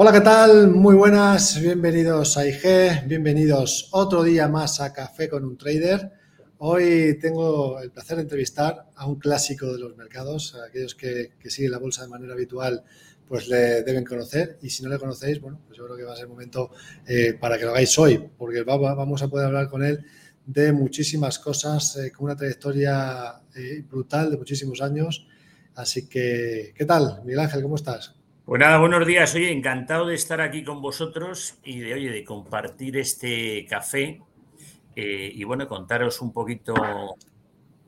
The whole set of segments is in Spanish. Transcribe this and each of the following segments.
Hola, ¿qué tal? Muy buenas, bienvenidos a IG, bienvenidos otro día más a Café con un Trader. Hoy tengo el placer de entrevistar a un clásico de los mercados, a aquellos que, siguen la bolsa de manera habitual pues le deben conocer y si no le conocéis, bueno, pues yo creo que va a ser el momento eh, para que lo hagáis hoy, porque vamos a poder hablar con él de muchísimas cosas, eh, con una trayectoria eh, brutal de muchísimos años. Así que, ¿qué tal, Miguel Ángel? ¿Cómo estás? Pues nada, buenos días. Oye, encantado de estar aquí con vosotros y de, oye, de compartir este café eh, y bueno, contaros un poquito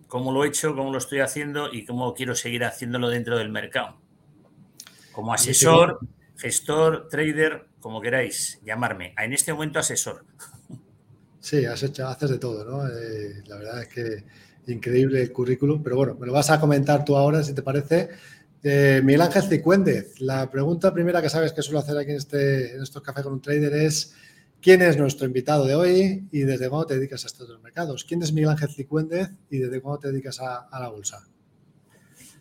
cómo lo he hecho, cómo lo estoy haciendo y cómo quiero seguir haciéndolo dentro del mercado. Como asesor, gestor, trader, como queráis llamarme. En este momento asesor. Sí, has hecho, haces de todo, ¿no? Eh, la verdad es que increíble el currículum, pero bueno, me lo vas a comentar tú ahora, si te parece. Eh, Miguel Ángel la pregunta primera que sabes que suelo hacer aquí en, este, en estos cafés con un trader es ¿quién es nuestro invitado de hoy y desde cuándo te dedicas a estos dos mercados? ¿Quién es Miguel Ángel Cicuéndez y desde cuándo te dedicas a, a la bolsa?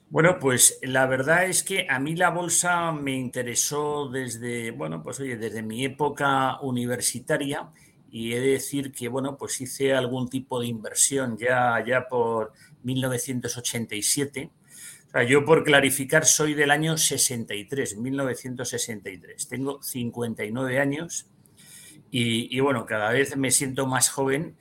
Bueno, pues la verdad es que a mí la bolsa me interesó desde, bueno, pues oye, desde mi época universitaria y he de decir que, bueno, pues hice algún tipo de inversión ya, ya por 1987 yo por clarificar soy del año 63, 1963. Tengo 59 años y, bueno, cada vez me siento más joven,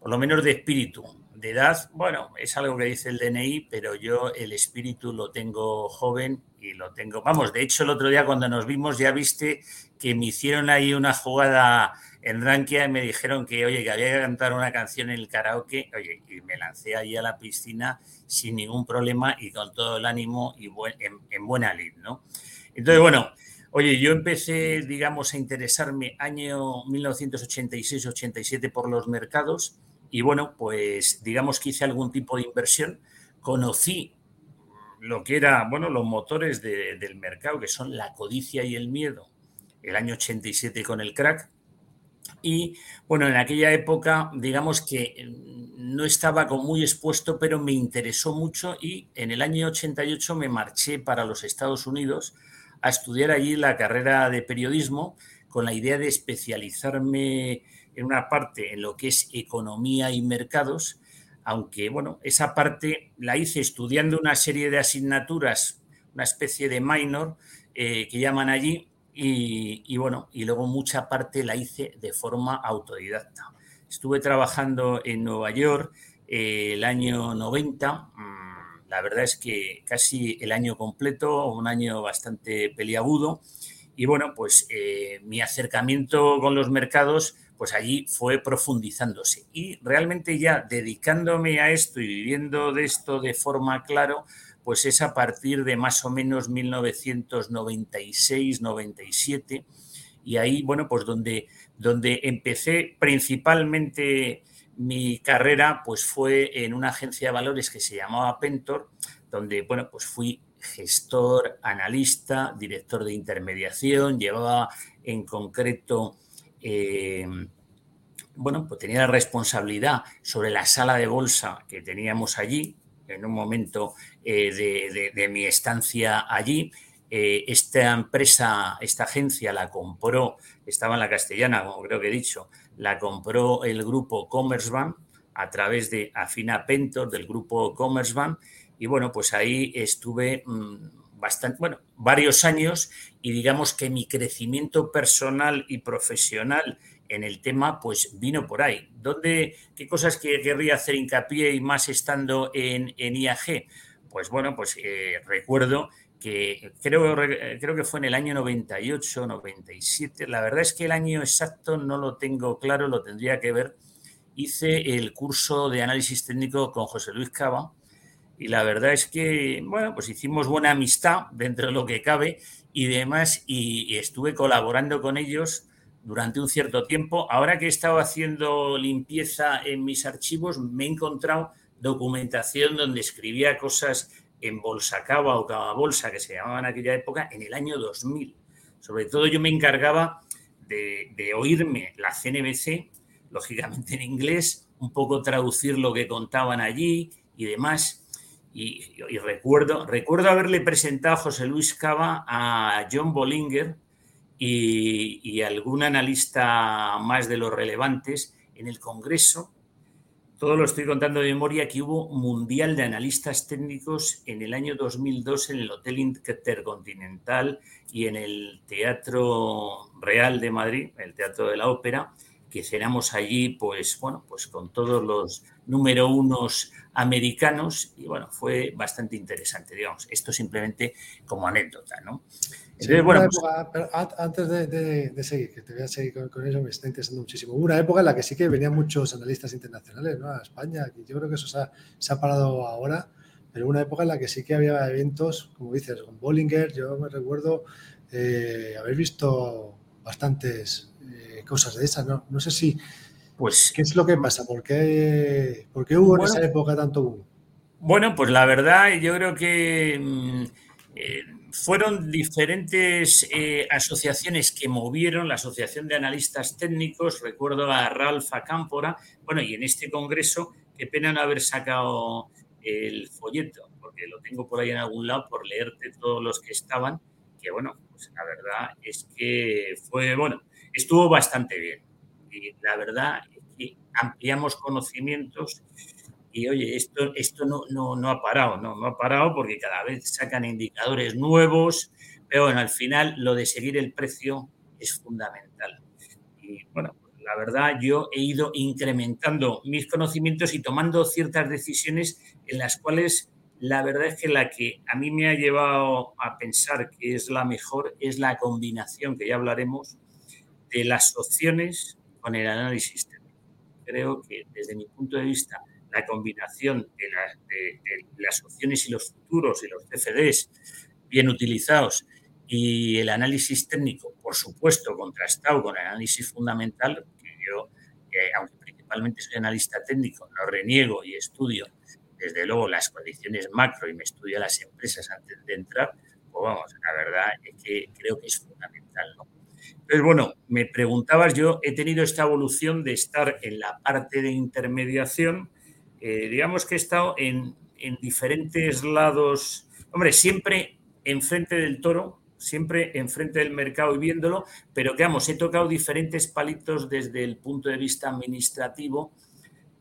por lo menos de espíritu. De edad, bueno, es algo que dice el DNI, pero yo el espíritu lo tengo joven y lo tengo. Vamos, de hecho, el otro día cuando nos vimos ya viste que me hicieron ahí una jugada en Rankia me dijeron que, oye, que había que cantar una canción en el karaoke, oye, y me lancé ahí a la piscina sin ningún problema y con todo el ánimo y en, buena lid, ¿no? Entonces, bueno, oye, yo empecé, digamos, a interesarme año 1986-87 por los mercados y, bueno, pues digamos que hice algún tipo de inversión, conocí lo que era, bueno, los motores del mercado, que son la codicia y el miedo, el año 87 con el crack, y bueno, en aquella época, digamos que no estaba como muy expuesto, pero me interesó mucho y en el año 88 me marché para los Estados Unidos a estudiar allí la carrera de periodismo con la idea de especializarme en una parte en lo que es economía y mercados, aunque bueno, esa parte la hice estudiando una serie de asignaturas, una especie de minor eh, que llaman allí, y, bueno, y luego mucha parte la hice de forma autodidacta. Estuve trabajando en Nueva York eh, el año 90, mm, la verdad es que casi el año completo, un año bastante peliagudo, y bueno, pues eh, mi acercamiento con los mercados, pues allí fue profundizándose. Y realmente ya dedicándome a esto y viviendo de esto de forma claro, pues es a partir de más o menos 1996-97 y ahí, bueno, pues donde, donde empecé principalmente mi carrera, pues fue en una agencia de valores que se llamaba Pentor, donde, bueno, pues fui gestor, analista, director de intermediación, llevaba en concreto, eh, bueno, pues tenía la responsabilidad sobre la sala de bolsa que teníamos allí, en un momento eh, de, mi estancia allí. Eh, esta empresa, esta agencia la compró, estaba en la castellana, como creo que he dicho, la compró el grupo Commerzbank a través de Afina Pentor del grupo Commerzbank y bueno, pues ahí estuve mm, bastante, bueno, varios años y digamos que mi crecimiento personal y profesional en el tema, pues vino por ahí. ¿Dónde, ¿Qué cosas que querría hacer hincapié y más estando en, en IAG? Pues bueno, pues eh, recuerdo que creo, creo que fue en el año 98, 97. La verdad es que el año exacto no lo tengo claro, lo tendría que ver. Hice el curso de análisis técnico con José Luis Cava y la verdad es que, bueno, pues hicimos buena amistad dentro de lo que cabe y demás y estuve colaborando con ellos durante un cierto tiempo. Ahora que he estado haciendo limpieza en mis archivos, me he encontrado documentación donde escribía cosas en Bolsa Cava o Cava Bolsa, que se llamaban en aquella época, en el año 2000. Sobre todo yo me encargaba de, oírme la CNBC, lógicamente en inglés, un poco traducir lo que contaban allí y demás. Y, recuerdo, recuerdo haberle presentado a José Luis Cava a John Bollinger, y, algún analista más de los relevantes en el Congreso. Todo lo estoy contando de memoria que hubo Mundial de Analistas Técnicos en el año 2002 en el Hotel Intercontinental y en el Teatro Real de Madrid, el Teatro de la Ópera, que cenamos allí, pues bueno, pues con todos los número unos americanos y bueno, fue bastante interesante, digamos. Esto simplemente como anécdota, ¿no? bueno, pues antes de, seguir, que te voy a seguir con, eso, me está interesando muchísimo. Hubo una época en la que sí que venían muchos analistas internacionales ¿no? a España, y yo creo que eso se ha, parado ahora, pero una época en la que sí que había eventos, como dices, con Bollinger, yo me recuerdo eh, haber visto bastantes eh, cosas de esas, ¿no? No sé si... Pues, ¿Qué es lo que pasa? ¿Por qué, por qué hubo en esa época tanto boom? Bueno, pues la verdad, yo creo que... Mm, eh, fueron diferentes eh, asociaciones que movieron, la Asociación de Analistas Técnicos, recuerdo a Ralph Acámpora, bueno, y en este congreso, qué pena no haber sacado el folleto, porque lo tengo por ahí en algún lado por leerte todos los que estaban, que bueno, pues la verdad es que fue, bueno, estuvo bastante bien. Y la verdad que ampliamos conocimientos y oye, esto, esto no, no, no, ha parado, no, no ha parado porque cada vez sacan indicadores nuevos, pero bueno, al final lo de seguir el precio es fundamental. Y bueno, la verdad yo he ido incrementando mis conocimientos y tomando ciertas decisiones en las cuales la verdad es que la que a mí me ha llevado a pensar que es la mejor es la combinación, que ya hablaremos, de las opciones con el análisis técnico. Creo que desde mi punto de vista la combinación de, las opciones y los futuros y los CFDs bien utilizados y el análisis técnico, por supuesto, contrastado con el análisis fundamental, que yo, aunque principalmente soy analista técnico, no reniego y estudio desde luego las condiciones macro y me estudio las empresas antes de entrar, pues vamos, la verdad es que creo que es fundamental. ¿no? Entonces, bueno, me preguntabas, yo he tenido esta evolución de estar en la parte de intermediación, eh, digamos que he estado en, diferentes lados, hombre, siempre enfrente del toro, siempre enfrente del mercado y viéndolo, pero que vamos, he tocado diferentes palitos desde el punto de vista administrativo,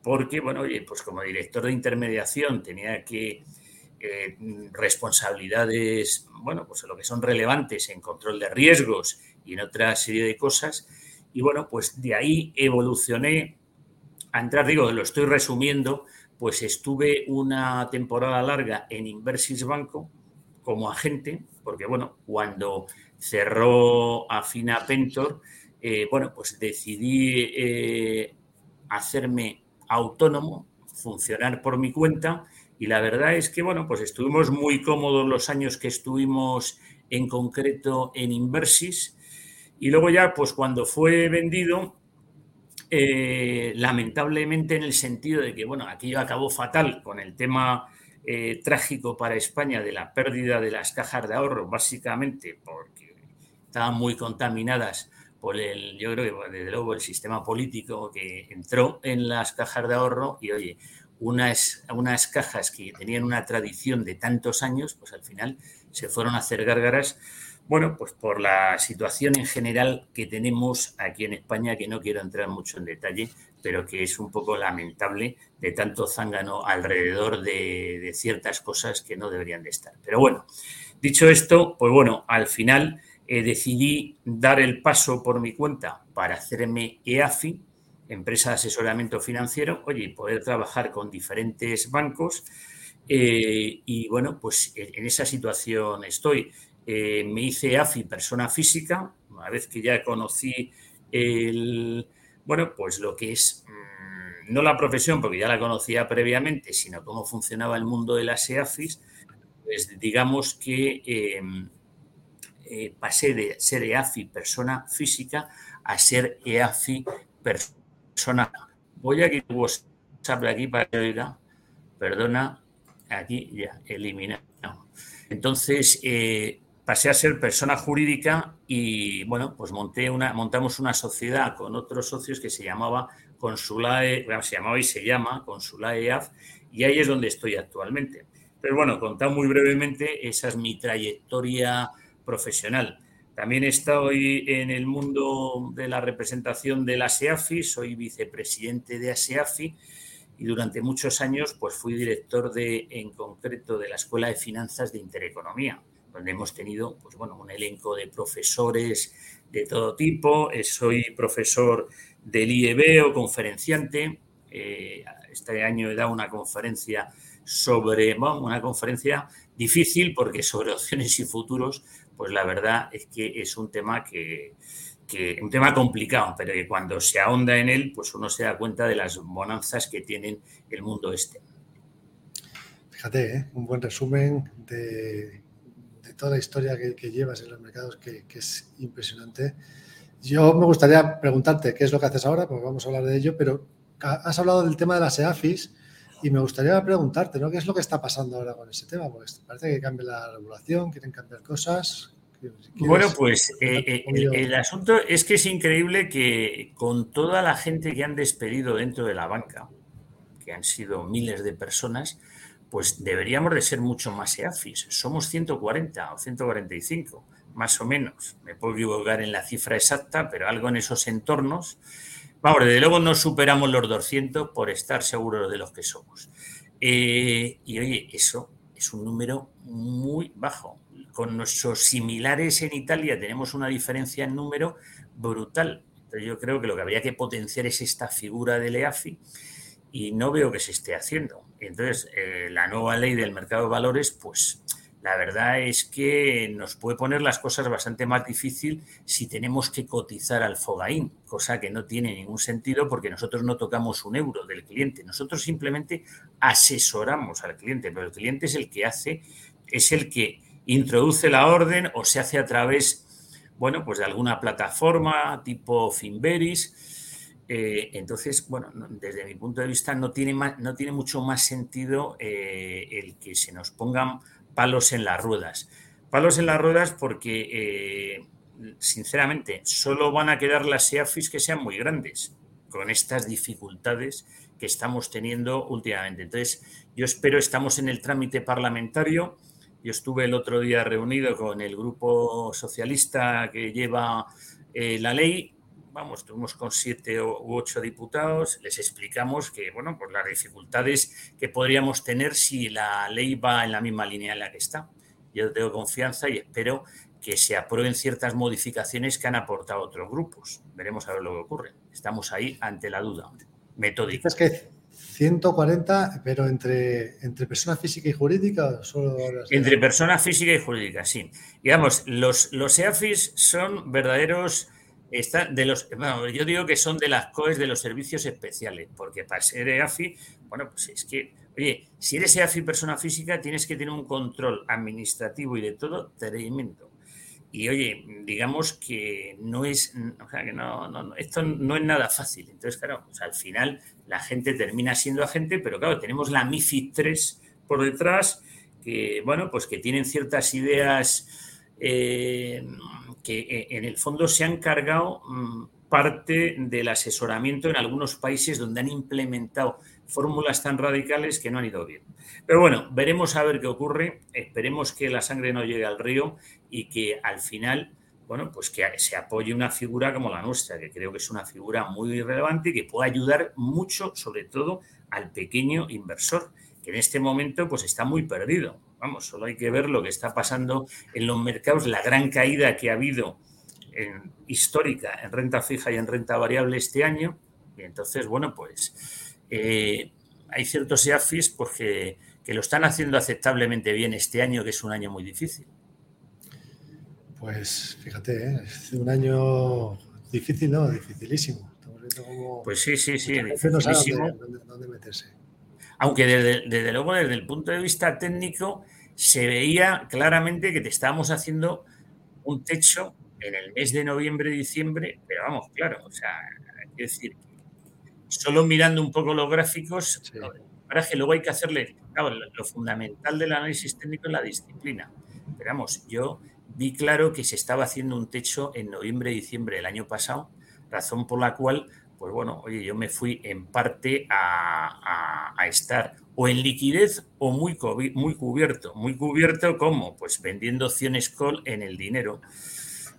porque, bueno, oye, pues como director de intermediación tenía que eh, responsabilidades, bueno, pues lo que son relevantes en control de riesgos y en otra serie de cosas, y bueno, pues de ahí evolucioné a entrar, digo, lo estoy resumiendo, pues estuve una temporada larga en Inversis Banco como agente, porque bueno, cuando cerró Afina Pentor, eh, bueno, pues decidí eh, hacerme autónomo, funcionar por mi cuenta y la verdad es que, bueno, pues estuvimos muy cómodos los años que estuvimos en concreto en Inversis y luego ya, pues cuando fue vendido, eh, lamentablemente en el sentido de que, bueno, aquello acabó fatal con el tema eh, trágico para España de la pérdida de las cajas de ahorro, básicamente porque estaban muy contaminadas por el, yo creo que desde luego el sistema político que entró en las cajas de ahorro. Y oye, unas, unas cajas que tenían una tradición de tantos años, pues al final se fueron a hacer gárgaras bueno, pues por la situación en general que tenemos aquí en España, que no quiero entrar mucho en detalle, pero que es un poco lamentable de tanto zángano alrededor de, ciertas cosas que no deberían de estar. Pero bueno, dicho esto, pues bueno, al final eh, decidí dar el paso por mi cuenta para hacerme EAFI, empresa de asesoramiento financiero, oye, poder trabajar con diferentes bancos. Eh, y bueno, pues en esa situación estoy. Eh, me hice AFI persona física, una vez que ya conocí el, bueno, pues lo que es, mm, no la profesión, porque ya la conocía previamente, sino cómo funcionaba el mundo de las EAFIs, pues digamos que em, eh, pasé de ser EAFI persona física a ser EAFI persona. Voy a quitar WhatsApp aquí para que perdona, aquí ya, eliminado. Entonces, eh, pasé a ser persona jurídica y bueno, pues monté una, montamos una sociedad con otros socios que se llamaba Consulae, se llamaba y se llama Consulae AF, y ahí es donde estoy actualmente. Pero bueno, contado muy brevemente, esa es mi trayectoria profesional. También estoy en el mundo de la representación de la SEAFI, soy vicepresidente de ASEAFI y durante muchos años pues fui director de, en concreto de la Escuela de Finanzas de Intereconomía, donde hemos tenido pues, bueno, un elenco de profesores de todo tipo. Eh, soy profesor del IEB o conferenciante. Eh, este año he dado una conferencia sobre, bueno, una conferencia difícil porque sobre opciones y futuros, pues la verdad es que es un tema que, que, un tema complicado, pero que cuando se ahonda en él, pues uno se da cuenta de las bonanzas que tienen el mundo este. Fíjate, ¿eh? un buen resumen de, toda la historia que, que llevas en los mercados, que, que, es impresionante. Yo me gustaría preguntarte qué es lo que haces ahora, porque vamos a hablar de ello, pero has hablado del tema de las EAFIS y me gustaría preguntarte, ¿no? ¿Qué es lo que está pasando ahora con ese tema? Porque parece que cambia la regulación, quieren cambiar cosas. Bueno, pues eh, eh, el, el, asunto es que es increíble que con toda la gente que han despedido dentro de la banca, que han sido miles de personas, pues deberíamos de ser mucho más EAFIS. Somos 140 o 145, más o menos. Me puedo equivocar en la cifra exacta, pero algo en esos entornos. Vamos, desde luego no superamos los 200 por estar seguros de los que somos. Eh, y oye, eso es un número muy bajo con nuestros similares en Italia tenemos una diferencia en número brutal. Entonces yo creo que lo que habría que potenciar es esta figura del EAFI y no veo que se esté haciendo. Entonces, eh, la nueva ley del mercado de valores, pues la verdad es que nos puede poner las cosas bastante más difícil si tenemos que cotizar al Fogaín, cosa que no tiene ningún sentido porque nosotros no tocamos un euro del cliente, nosotros simplemente asesoramos al cliente, pero el cliente es el que hace, es el que introduce la orden o se hace a través, bueno, pues de alguna plataforma tipo Finveris. Eh, entonces, bueno, desde mi punto de vista no tiene, más, no tiene mucho más sentido eh, el que se nos pongan palos en las ruedas. Palos en las ruedas porque, eh, sinceramente, solo van a quedar las SEAFIS que sean muy grandes con estas dificultades que estamos teniendo últimamente. Entonces, yo espero, estamos en el trámite parlamentario, yo estuve el otro día reunido con el grupo socialista que lleva la ley. Vamos, estuvimos con siete u ocho diputados, les explicamos que, bueno, pues las dificultades que podríamos tener si la ley va en la misma línea en la que está. Yo tengo confianza y espero que se aprueben ciertas modificaciones que han aportado otros grupos. Veremos a ver lo que ocurre. Estamos ahí ante la duda metódica. Es que 140, pero entre, entre persona física y jurídica solo Entre persona física y jurídica, sí. Digamos, los, los EAFIS son verdaderos. Están de los, bueno, yo digo que son de las COES de los servicios especiales, porque para ser EAFI, bueno, pues es que, oye, si eres EAFI persona física, tienes que tener un control administrativo y de todo tremendo. Y oye, digamos que no es, o sea, que no, no, esto no es nada fácil. Entonces, claro, pues al final la gente termina siendo agente, pero claro, tenemos la MIFID 3 por detrás, que, bueno, pues que tienen ciertas ideas eh, que eh, en el fondo se han cargado mm, parte del asesoramiento en algunos países donde han implementado fórmulas tan radicales que no han ido bien. Pero bueno, veremos a ver qué ocurre, esperemos que la sangre no llegue al río y que al final bueno, pues que se apoye una figura como la nuestra, que creo que es una figura muy relevante y que puede ayudar mucho, sobre todo, al pequeño inversor, que en este momento pues está muy perdido. Vamos, solo hay que ver lo que está pasando en los mercados, la gran caída que ha habido en, histórica en renta fija y en renta variable este año. Y entonces, bueno, pues eh, hay ciertos EAFIS porque, que lo están haciendo aceptablemente bien este año, que es un año muy difícil. Pues fíjate, ¿eh? es un año difícil, ¿no? Dificilísimo. Como pues sí, sí, sí, dificilísimo. Dónde meterse. Aunque desde, desde, luego, desde el punto de vista técnico, se veía claramente que te estábamos haciendo un techo en el mes de noviembre, diciembre, pero vamos, claro, o sea, hay que decir, solo mirando un poco los gráficos, sí. es que luego hay que hacerle, claro, lo, lo fundamental del análisis técnico es la disciplina. Pero vamos, yo vi claro que se estaba haciendo un techo en noviembre diciembre del año pasado, razón por la cual, pues bueno, oye, yo me fui en parte a, estar o en liquidez o muy, muy cubierto. Muy cubierto, ¿cómo? Pues vendiendo opciones call en el dinero.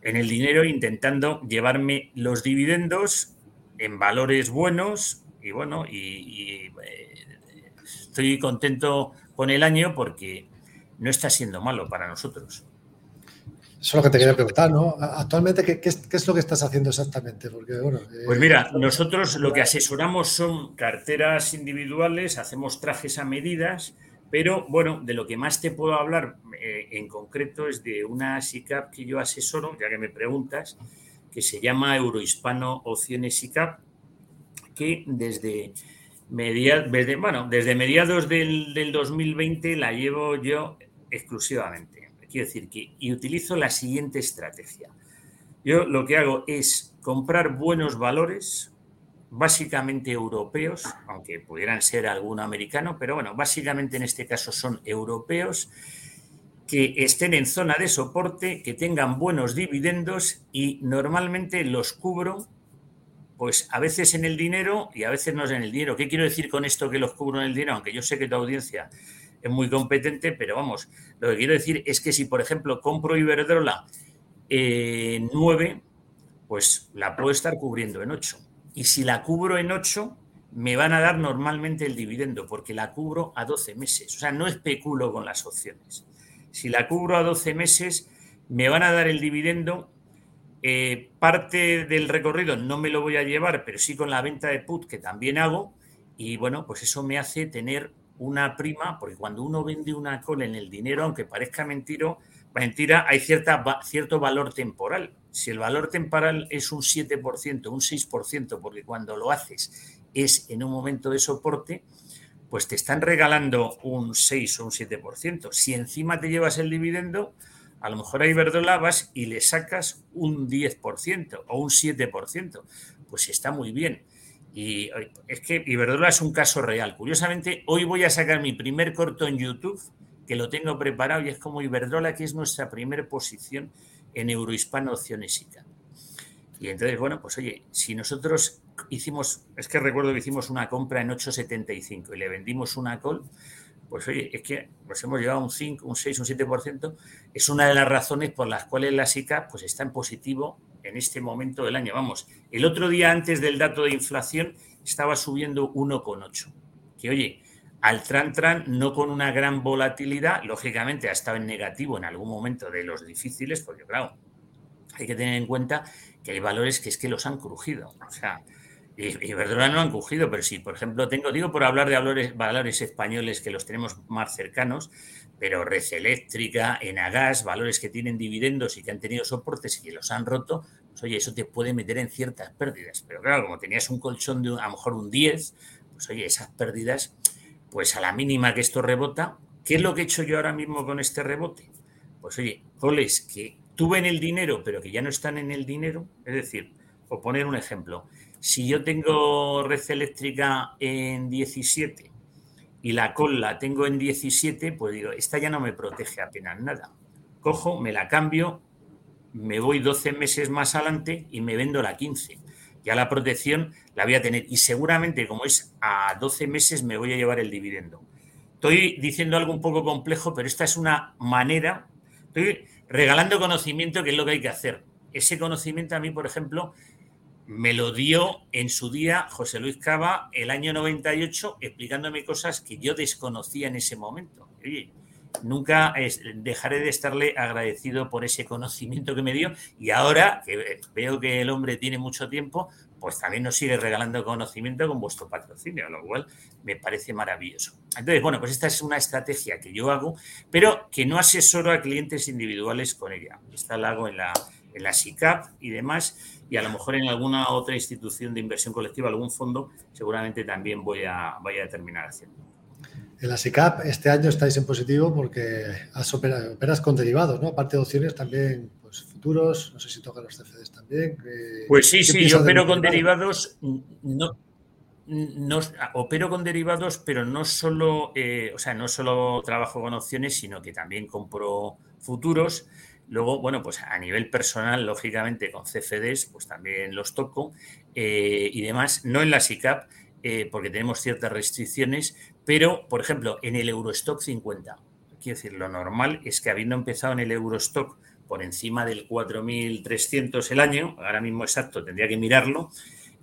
en el dinero intentando llevarme los dividendos en valores buenos y bueno, y, eh, estoy contento con el año porque no está siendo malo para nosotros. Eso es lo que te quería preguntar, ¿no? Actualmente, ¿qué, es lo que estás haciendo exactamente? Porque, bueno, pues mira, nosotros lo que asesoramos son carteras individuales, hacemos trajes a medidas, pero bueno, de lo que más te puedo hablar eh, en concreto es de una SICAP que yo asesoro, ya que me preguntas, que se llama Eurohispano Opciones SICAP, que desde, bueno, desde mediados del, del 2020 la llevo yo exclusivamente. Quiero decir que y utilizo la siguiente estrategia. Yo lo que hago es comprar buenos valores, básicamente europeos, aunque pudieran ser algún americano, pero bueno, básicamente en este caso son europeos que estén en zona de soporte, que tengan buenos dividendos y normalmente los cubro, pues a veces en el dinero y a veces no en el dinero. ¿Qué quiero decir con esto que los cubro en el dinero? Aunque yo sé que tu audiencia es muy competente, pero vamos, lo que quiero decir es que si, por ejemplo, compro Iberdrola en 9, pues la puedo estar cubriendo en 8. Y si la cubro en 8, me van a dar normalmente el dividendo, porque la cubro a 12 meses. O sea, no especulo con las opciones. Si la cubro a 12 meses, me van a dar el dividendo. Eh, parte del recorrido no me lo voy a llevar, pero sí con la venta de put que también hago. Y bueno, pues eso me hace tener una prima, porque cuando uno vende una call en el dinero, aunque parezca mentiro, mentira, hay cierta, cierto valor temporal. Si el valor temporal es un 7%, un 6%, porque cuando lo haces es en un momento de soporte, pues te están regalando un 6 o un 7%. Si encima te llevas el dividendo, a lo mejor a Iberdrola y le sacas un 10% o un 7%. Pues está muy bien. Y es que Iberdrola es un caso real. Curiosamente, hoy voy a sacar mi primer corto en YouTube, que lo tengo preparado, y es como Iberdrola, que es nuestra primera posición en Eurohispano Opciones ICA. Y entonces, bueno, pues oye, si nosotros hicimos, es que recuerdo que hicimos una compra en 8,75 y le vendimos una call, pues oye, es que nos hemos llevado un 5, un 6, un 7%, es una de las razones por las cuales la SICA pues, está en positivo en este momento del año. Vamos, el otro día antes del dato de inflación estaba subiendo 1,8. Que oye, al Tran Tran no con una gran volatilidad, lógicamente ha estado en negativo en algún momento de los difíciles, porque claro, hay que tener en cuenta que hay valores que es que los han crujido. O sea, y, verdad no han cogido, pero sí, por ejemplo, tengo, digo por hablar de valores, españoles que los tenemos más cercanos, pero Red Eléctrica, Enagas, valores que tienen dividendos y que han tenido soportes y que los han roto, pues oye, eso te puede meter en ciertas pérdidas. Pero claro, como tenías un colchón de a lo mejor un 10, pues oye, esas pérdidas, pues a la mínima que esto rebota, ¿qué es lo que he hecho yo ahora mismo con este rebote? Pues oye, coles que tuve en el dinero, pero que ya no están en el dinero, es decir, por poner un ejemplo, si yo tengo red eléctrica en 17 y la cola tengo en 17, pues digo, esta ya no me protege apenas nada. Cojo, me la cambio, me voy 12 meses más adelante y me vendo la 15. Ya la protección la voy a tener y seguramente como es a 12 meses me voy a llevar el dividendo. Estoy diciendo algo un poco complejo, pero esta es una manera, estoy regalando conocimiento que es lo que hay que hacer. Ese conocimiento a mí, por ejemplo, me lo dio en su día José Luis Cava el año 98 explicándome cosas que yo desconocía en ese momento. nunca dejaré de estarle agradecido por ese conocimiento que me dio y ahora que veo que el hombre tiene mucho tiempo, pues también nos sigue regalando conocimiento con vuestro patrocinio, lo cual me parece maravilloso. Entonces, bueno, pues esta es una estrategia que yo hago, pero que no asesoro a clientes individuales con ella. Esta la hago en la, en la SICAP y demás y a lo mejor en alguna otra institución de inversión colectiva, algún fondo, seguramente también voy a, vaya a terminar haciendo. En la SICAP este año estáis en positivo porque has operas con derivados, ¿no? Aparte de opciones también, pues futuros, no sé si tocan los CFDs también. Pues sí, sí, yo opero con derivados, no, no, opero con derivados, pero no solo, eh, o sea, no solo trabajo con opciones, sino que también compro futuros. Luego, bueno, pues a nivel personal, lógicamente con CFDs, pues también los toco eh, y demás, no en la SICAP, eh, porque tenemos ciertas restricciones, pero, por ejemplo, en el Eurostock 50. Quiero decir, lo normal es que habiendo empezado en el Eurostock por encima del 4.300 el año, ahora mismo exacto, tendría que mirarlo,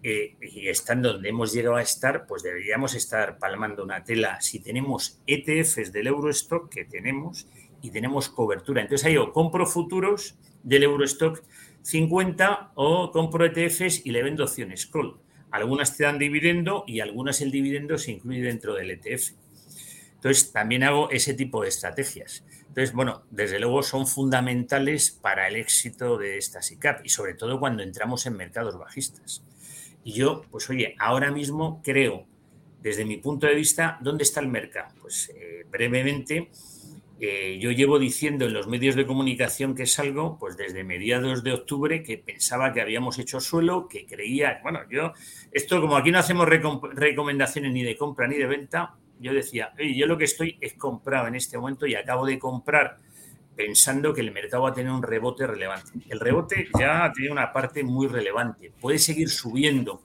eh, y estando donde hemos llegado a estar, pues deberíamos estar palmando una tela. Si tenemos ETFs del Eurostock, que tenemos, y tenemos cobertura. Entonces ahí o compro futuros del Eurostock 50 o compro ETFs y le vendo opciones call. Algunas te dan dividendo y algunas el dividendo se incluye dentro del ETF. Entonces también hago ese tipo de estrategias. Entonces, bueno, desde luego son fundamentales para el éxito de esta SICAP y sobre todo cuando entramos en mercados bajistas. Y yo, pues oye, ahora mismo creo, desde mi punto de vista, ¿dónde está el mercado? Pues eh, brevemente, eh, yo llevo diciendo en los medios de comunicación que salgo, pues desde mediados de octubre, que pensaba que habíamos hecho suelo, que creía, bueno, yo, esto como aquí no hacemos recomendaciones ni de compra ni de venta, yo decía, oye, yo lo que estoy es comprado en este momento y acabo de comprar pensando que el mercado va a tener un rebote relevante. El rebote ya tiene una parte muy relevante, puede seguir subiendo,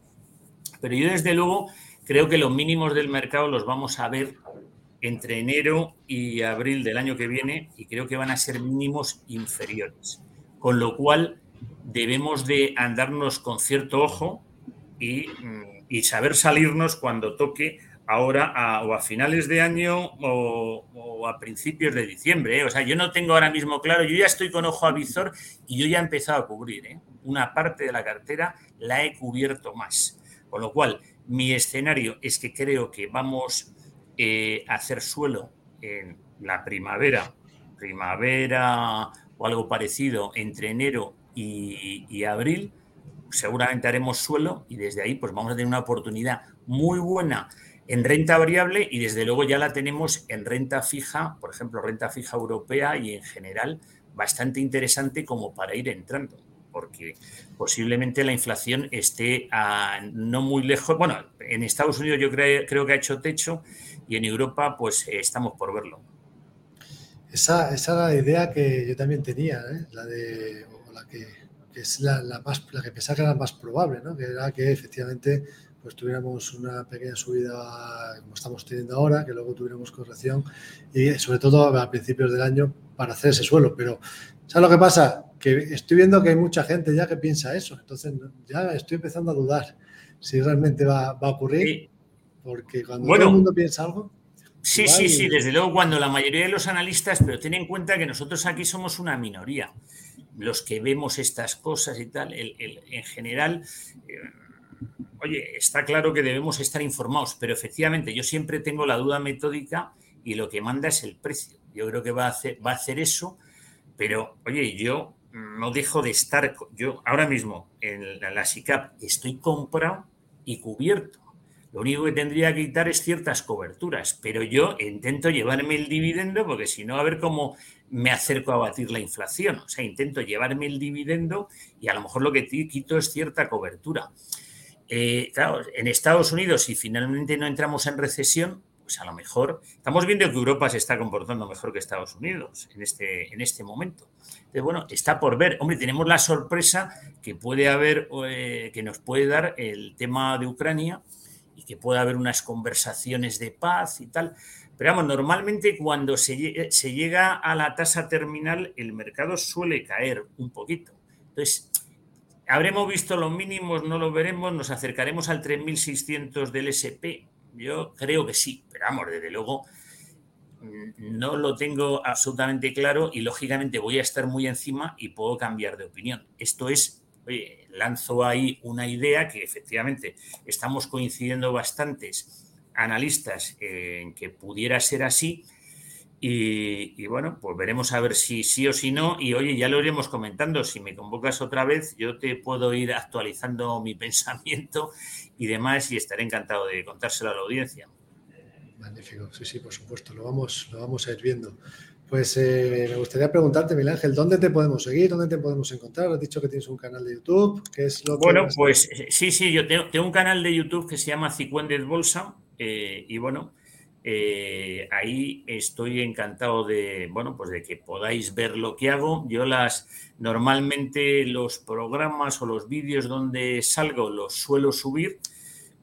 pero yo desde luego creo que los mínimos del mercado los vamos a ver entre enero y abril del año que viene y creo que van a ser mínimos inferiores, con lo cual debemos de andarnos con cierto ojo y, mm, saber salirnos cuando toque ahora o a finales de año o, a principios de diciembre. ¿eh? O sea, yo no tengo ahora mismo claro, yo ya estoy con ojo a visor y yo ya he empezado a cubrir. ¿eh? Una parte de la cartera la he cubierto más. Con lo cual, mi escenario es que creo que vamos eh, a hacer suelo en la primavera, primavera o algo parecido entre enero y, abril. Seguramente haremos suelo y desde ahí pues vamos a tener una oportunidad muy buena en renta variable y desde luego ya la tenemos en renta fija, por ejemplo, renta fija europea y en general bastante interesante como para ir entrando, porque posiblemente la inflación esté no muy lejos. Bueno, en Estados Unidos yo creo, que ha hecho techo y en Europa pues eh, estamos por verlo. Esa, esa, era la idea que yo también tenía, ¿eh? la de la que, es la, más, la que pensaba que era la más probable, ¿no? que era que efectivamente pues tuviéramos una pequeña subida como estamos teniendo ahora, que luego tuviéramos corrección y sobre todo a principios del año para hacer ese suelo. Pero, ¿sabes lo que pasa? Que estoy viendo que hay mucha gente ya que piensa eso. Entonces, ya estoy empezando a dudar si realmente va, a ocurrir. Porque cuando todo el mundo piensa algo. Sí, sí, sí, desde luego cuando la mayoría de los analistas, pero ten en cuenta que nosotros aquí somos una minoría, los que vemos estas cosas y tal, en general, eh, oye, está claro que debemos estar informados, pero efectivamente yo siempre tengo la duda metódica y lo que manda es el precio. Yo creo que va a hacer, va a hacer eso, pero oye, yo no dejo de estar, yo ahora mismo en la, SICAP estoy comprado y cubierto. Lo único que tendría que quitar es ciertas coberturas, pero yo intento llevarme el dividendo porque si no, a ver cómo me acerco a batir la inflación. O sea, intento llevarme el dividendo y a lo mejor lo que quito es cierta cobertura. Eh, claro, en Estados Unidos, si finalmente no entramos en recesión, pues a lo mejor estamos viendo que Europa se está comportando mejor que Estados Unidos en este, en este momento. Entonces, bueno, está por ver. Hombre, tenemos la sorpresa que puede haber, eh, que nos puede dar el tema de Ucrania que puede haber unas conversaciones de paz y tal. Pero vamos, normalmente cuando se, se llega a la tasa terminal, el mercado suele caer un poquito. Entonces, ¿Habremos visto los mínimos? ¿No lo veremos? ¿Nos acercaremos al 3.600 del SP? Yo creo que sí, pero vamos, desde luego mm, no lo tengo absolutamente claro y lógicamente voy a estar muy encima y puedo cambiar de opinión. Esto es, oye, lanzo ahí una idea que efectivamente estamos coincidiendo bastantes analistas en que pudiera ser así y, bueno, pues veremos a ver si sí o si no. Y oye, ya lo iremos comentando. Si me convocas otra vez, yo te puedo ir actualizando mi pensamiento y demás y estaré encantado de contárselo a la audiencia. Magnífico, sí, sí, por supuesto, lo vamos, lo vamos a ir viendo. Pues eh, me gustaría preguntarte, Miguel Ángel, ¿dónde te podemos seguir? ¿Dónde te podemos encontrar? Has dicho que tienes un canal de YouTube. ¿Qué es lo bueno, pues sí, sí, yo tengo, un canal de YouTube que se llama Cicuendes Bolsa eh, y bueno, eh, ahí estoy encantado de, bueno, pues de que podáis ver lo que hago. Yo las, normalmente los programas o los vídeos donde salgo los suelo subir.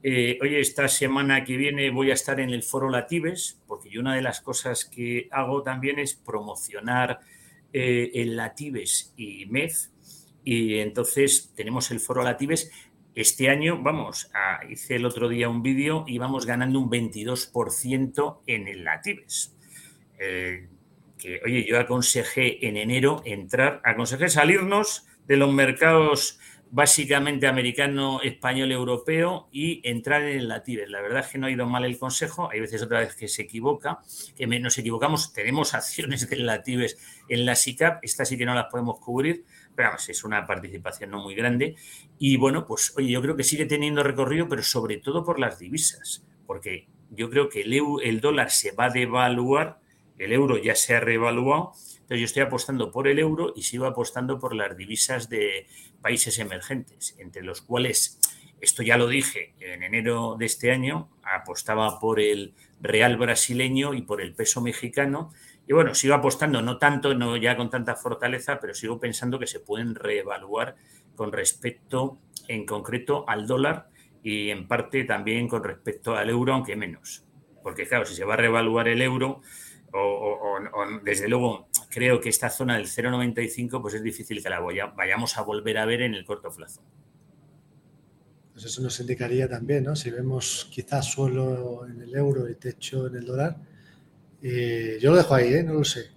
Eh, oye, esta semana que viene voy a estar en el foro Latives, porque yo una de las cosas que hago también es promocionar eh, en Latibes y MEF, y entonces tenemos el foro Latibes. Este año, vamos, hice el otro día un vídeo y vamos ganando un 22% en el Latibes. Eh, que, oye, yo aconsejé en enero entrar, aconsejé salirnos de los mercados básicamente americano, español, europeo y entrar en el Latibes. La verdad es que no ha ido mal el consejo, hay veces otra vez que se equivoca, que nos equivocamos, tenemos acciones del Latibes en la SICAP, estas sí que no las podemos cubrir, pero es una participación no muy grande. Y bueno, pues oye, yo creo que sigue teniendo recorrido, pero sobre todo por las divisas, porque yo creo que el, el dólar se va a devaluar, el euro ya se ha revaluado, entonces yo estoy apostando por el euro y sigo apostando por las divisas de países emergentes, entre los cuales, esto ya lo dije en enero de este año, apostaba por el real brasileño y por el peso mexicano. Y bueno, sigo apostando, no tanto, no ya con tanta fortaleza, pero sigo pensando que se pueden reevaluar con respecto, en concreto, al dólar y en parte también con respecto al euro, aunque menos. Porque claro, si se va a reevaluar el euro, o, desde luego creo que esta zona del 0,95 pues es difícil que la vayamos a volver a ver en el corto plazo. Pues eso nos indicaría también, ¿no? Si vemos quizás suelo en el euro y techo en el dólar, eh, yo lo dejo ahí, ¿eh? No lo sé.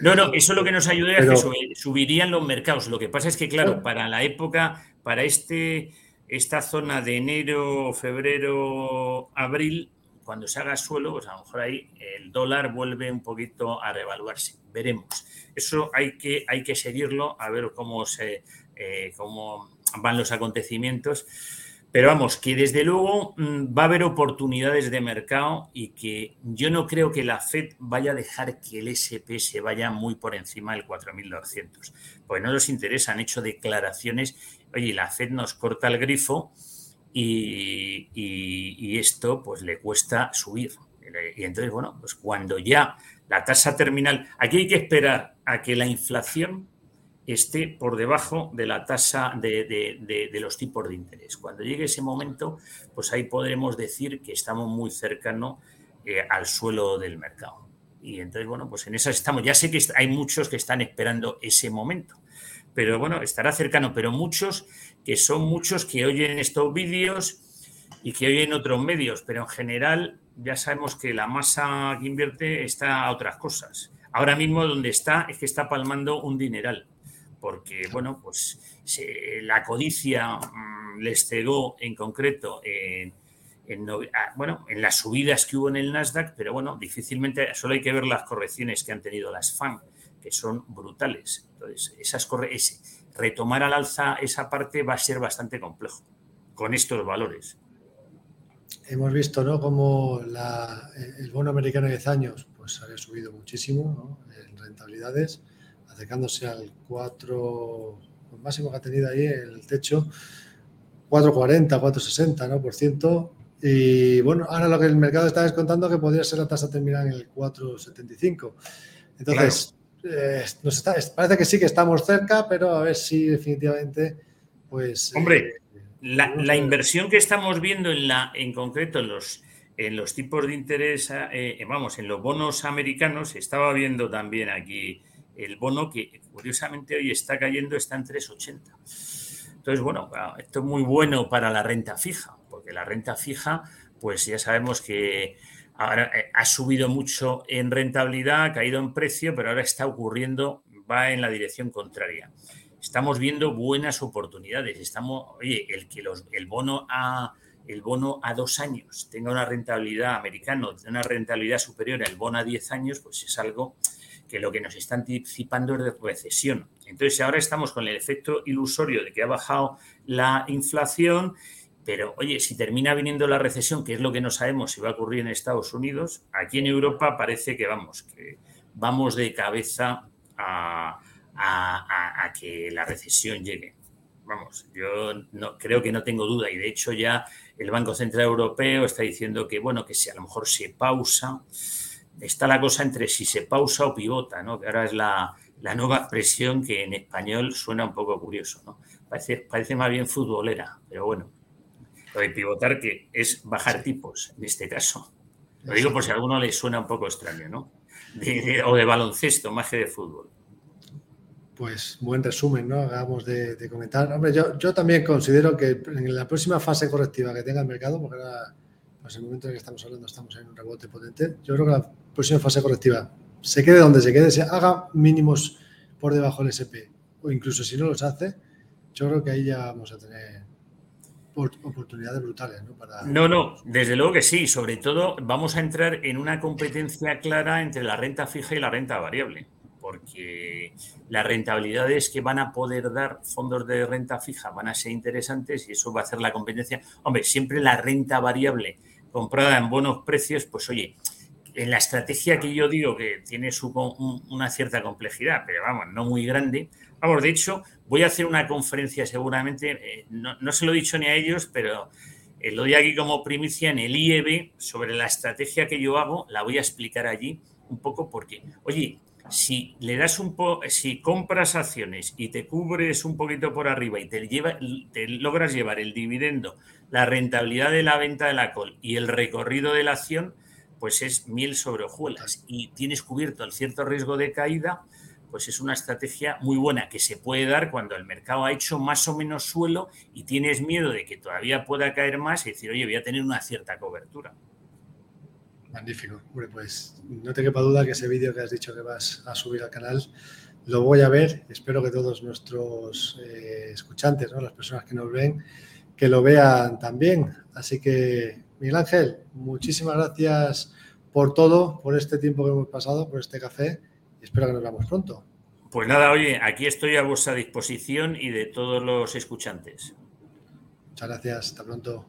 No, no, eso lo que nos ayudaría es que subirían los mercados. Lo que pasa es que, claro, para la época, para este, esta zona de enero, febrero, abril, cuando se haga suelo, pues a lo mejor ahí el dólar vuelve un poquito a revaluarse. Veremos. Eso hay que, hay que seguirlo, a ver cómo, se, eh, cómo van los acontecimientos. Pero vamos, que desde luego mm, va a haber oportunidades de mercado y que yo no creo que la Fed vaya a dejar que el SP se vaya muy por encima del 4.200. Pues no nos interesa, han hecho declaraciones, oye, la Fed nos corta el grifo y, esto pues le cuesta subir. Y entonces, bueno, pues cuando ya la tasa terminal, aquí hay que esperar a que la inflación esté por debajo de la tasa de, los tipos de interés. Cuando llegue ese momento, pues ahí podremos decir que estamos muy cercanos eh, al suelo del mercado. Y entonces, bueno, pues en esas estamos. Ya sé que hay muchos que están esperando ese momento, pero bueno, estará cercano, pero muchos que son muchos que oyen estos vídeos y que oyen otros medios, pero en general ya sabemos que la masa que invierte está a otras cosas. Ahora mismo donde está es que está palmando un dineral, porque bueno, pues la codicia mm, les cegó en concreto en, ah, bueno, en las subidas que hubo en el Nasdaq, pero bueno, difícilmente, solo hay que ver las correcciones que han tenido las FAN, que son brutales. Entonces, esas correcciones retomar al alza esa parte va a ser bastante complejo con estos valores. Hemos visto ¿no? como el bono americano de 10 años pues, había subido muchísimo en rentabilidades, acercándose al 4, el máximo que ha tenido ahí el techo, 4,40, 4,60 ¿no? por ciento. Y bueno, ahora lo que el mercado está descontando que podría ser la tasa terminal en el 4,75. Entonces, eh, parece que sí que estamos cerca, pero a ver si definitivamente, pues... Hombre, eh, la, inversión que estamos viendo en, la, en concreto en los, en los tipos de interés, eh, vamos, en los bonos americanos, estaba viendo también aquí el bono que curiosamente hoy está cayendo, está en 3,80. Entonces, bueno, esto es muy bueno para la renta fija, porque la renta fija, pues ya sabemos que Ahora eh, ha subido mucho en rentabilidad, ha caído en precio, pero ahora está ocurriendo, va en la dirección contraria. Estamos viendo buenas oportunidades. Estamos, oye, el que los, el bono a el bono a dos años tenga una rentabilidad americano, una rentabilidad superior al bono a diez años, pues es algo que lo que nos está anticipando es de recesión. Entonces ahora estamos con el efecto ilusorio de que ha bajado la inflación pero, oye, si termina viniendo la recesión, que es lo que no sabemos si va a ocurrir en Estados Unidos, aquí en Europa parece que vamos, que vamos de cabeza a, que la recesión llegue. Vamos, yo no, creo que no tengo duda y de hecho ya el Banco Central Europeo está diciendo que, bueno, que si a lo mejor se pausa, está la cosa entre si se pausa o pivota, ¿no? Que ahora es la, nueva expresión que en español suena un poco curioso, ¿no? Parece más bien futbolera, pero bueno. Lo de pivotar, que es bajar tipos en este caso. Lo digo por si a alguno le suena un poco extraño, ¿no? o de baloncesto más que de fútbol. pues buen resumen, ¿no? Hagamos de, comentar. Hombre, yo, yo, también considero que en la próxima fase correctiva que tenga el mercado, porque ahora, pues en el momento en el que estamos hablando, estamos en un rebote potente, yo creo que la próxima fase correctiva se quede donde se quede, se haga mínimos por debajo del SP, o incluso si no los hace, yo creo que ahí ya vamos a tener oportunidades brutales. ¿no? No, no, desde luego que sí. Sobre todo vamos a entrar en una competencia clara entre la renta fija y la renta variable porque las rentabilidades que van a poder dar fondos de renta fija van a ser interesantes y eso va a hacer la competencia. Hombre, siempre la renta variable comprada en buenos precios, pues oye, en la estrategia que yo digo que tiene su, una cierta complejidad, pero vamos, no muy grande. Vamos, de hecho, voy a hacer una conferencia seguramente, eh, no, se lo he dicho ni a ellos, pero eh, lo doy aquí como primicia en el IEB sobre la estrategia que yo hago, la voy a explicar allí un poco porque, oye, si le das un po si compras acciones y te cubres un poquito por arriba y te, te logras llevar el dividendo, la rentabilidad de la venta de la col y el recorrido de la acción, pues es miel sobre hojuelas y tienes cubierto el cierto riesgo de caída, pues es una estrategia muy buena que se puede dar cuando el mercado ha hecho más o menos suelo y tienes miedo de que todavía pueda caer más y decir, oye, voy a tener una cierta cobertura. Magnífico. pues no te quepa duda que ese vídeo que has dicho que vas a subir al canal lo voy a ver. Espero que todos nuestros eh, escuchantes, ¿no? las personas que nos ven, que lo vean también. Así que, Miguel Ángel, muchísimas gracias por todo, por este tiempo que hemos pasado, por este café espero que nos veamos pronto. Pues nada, oye, aquí estoy a vuestra disposición y de todos los escuchantes. Muchas gracias, hasta pronto.